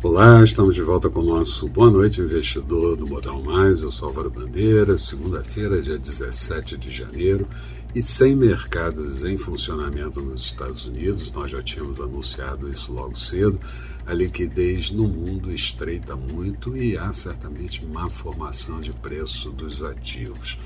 Olá, estamos de volta com o nosso Boa Noite Investidor do Modal Mais. Eu sou Álvaro Bandeira, segunda-feira, dia 17 de janeiro, e sem mercados em funcionamento nos Estados Unidos, nós já tínhamos anunciado isso logo cedo. A liquidez no mundo estreita muito e há certamente má formação de preço dos ativos.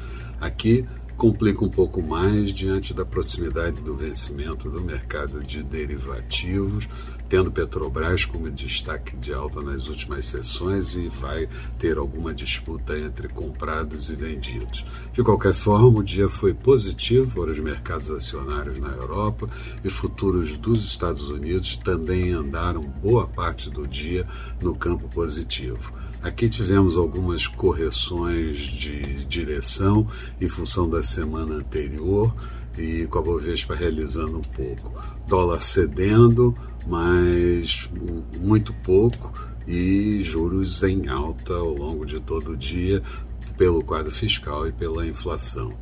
Aqui complica um pouco mais diante da proximidade do vencimento do mercado de derivativos tendo Petrobras como destaque de alta nas últimas sessões e vai ter alguma disputa entre comprados e vendidos. De qualquer forma, o dia foi positivo para os mercados acionários na Europa e futuros dos Estados Unidos também andaram boa parte do dia no campo positivo. Aqui tivemos algumas correções de direção em função da semana anterior e com a Bovespa realizando um pouco. Dólar cedendo, mas muito pouco e juros em alta ao longo de todo o dia pelo quadro fiscal e pela inflação.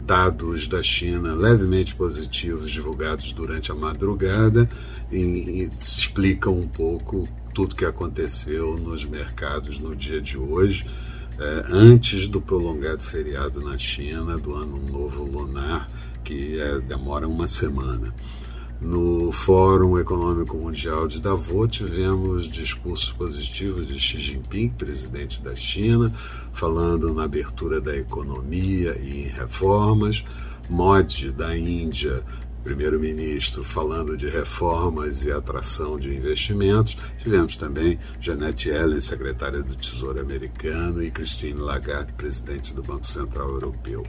Dados da China levemente positivos divulgados durante a madrugada e, e explicam um pouco tudo que aconteceu nos mercados no dia de hoje, é, antes do prolongado feriado na China do Ano Novo Lunar, que é, demora uma semana. No Fórum Econômico Mundial de Davos, tivemos discursos positivos de Xi Jinping, presidente da China, falando na abertura da economia e em reformas. Modi, da Índia, primeiro-ministro, falando de reformas e atração de investimentos. Tivemos também Janet Yellen, secretária do Tesouro americano, e Christine Lagarde, presidente do Banco Central Europeu.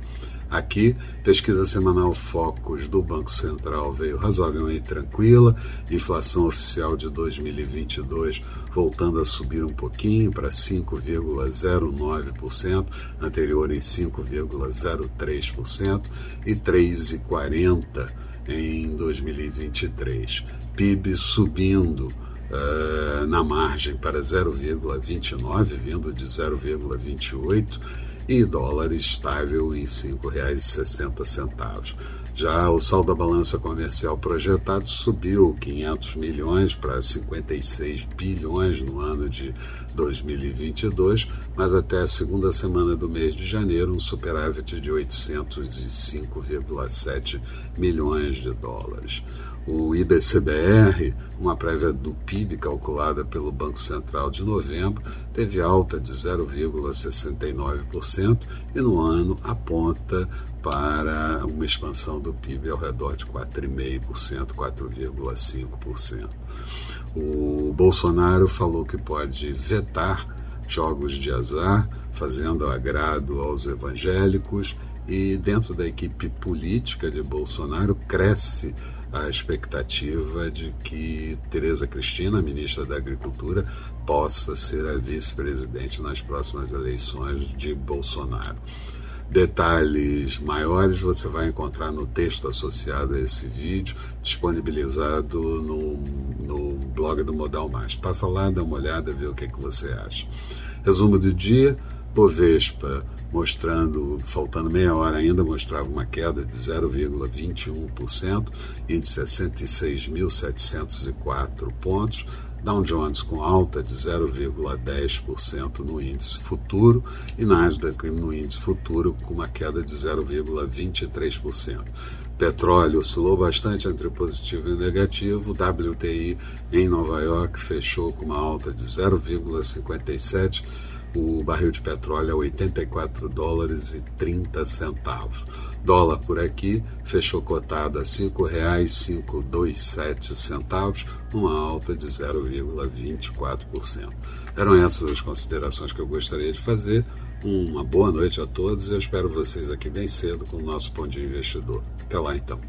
Aqui, pesquisa semanal Focus do Banco Central veio razoavelmente tranquila, inflação oficial de 2022 voltando a subir um pouquinho para 5,09%, anterior em 5,03% e 3,40% em 2023. PIB subindo uh, na margem para 0,29, vindo de 0,28 e dólar estável em R$ 5,60. Já o saldo da balança comercial projetado subiu 500 milhões para 56 bilhões no ano de 2022, mas até a segunda semana do mês de janeiro um superávit de 805,7 milhões de dólares. O IBCBR, uma prévia do PIB calculada pelo Banco Central de novembro, teve alta de 0,69% e no ano aponta para uma expansão do PIB ao redor de 4,5%, 4,5%. O Bolsonaro falou que pode vetar jogos de azar, fazendo agrado aos evangélicos, e dentro da equipe política de Bolsonaro cresce a expectativa de que Tereza Cristina, ministra da Agricultura, possa ser a vice-presidente nas próximas eleições de Bolsonaro. Detalhes maiores você vai encontrar no texto associado a esse vídeo, disponibilizado no, no blog do Modal Mais. Passa lá, dá uma olhada, vê o que, é que você acha. Resumo do dia: Bovespa mostrando, faltando meia hora ainda, mostrava uma queda de 0,21%, índice 66.704 pontos. Dow Jones com alta de 0,10% no índice futuro e Nasdaq no índice futuro com uma queda de 0,23%. Petróleo oscilou bastante entre positivo e negativo. WTI em Nova York fechou com uma alta de 0,57% o barril de petróleo a 84 dólares e 30 centavos. Dólar por aqui fechou cotado a R$ 5,527 centavos, uma alta de 0,24%. Eram essas as considerações que eu gostaria de fazer. Uma boa noite a todos e eu espero vocês aqui bem cedo com o nosso Pão de Investidor. Até lá então.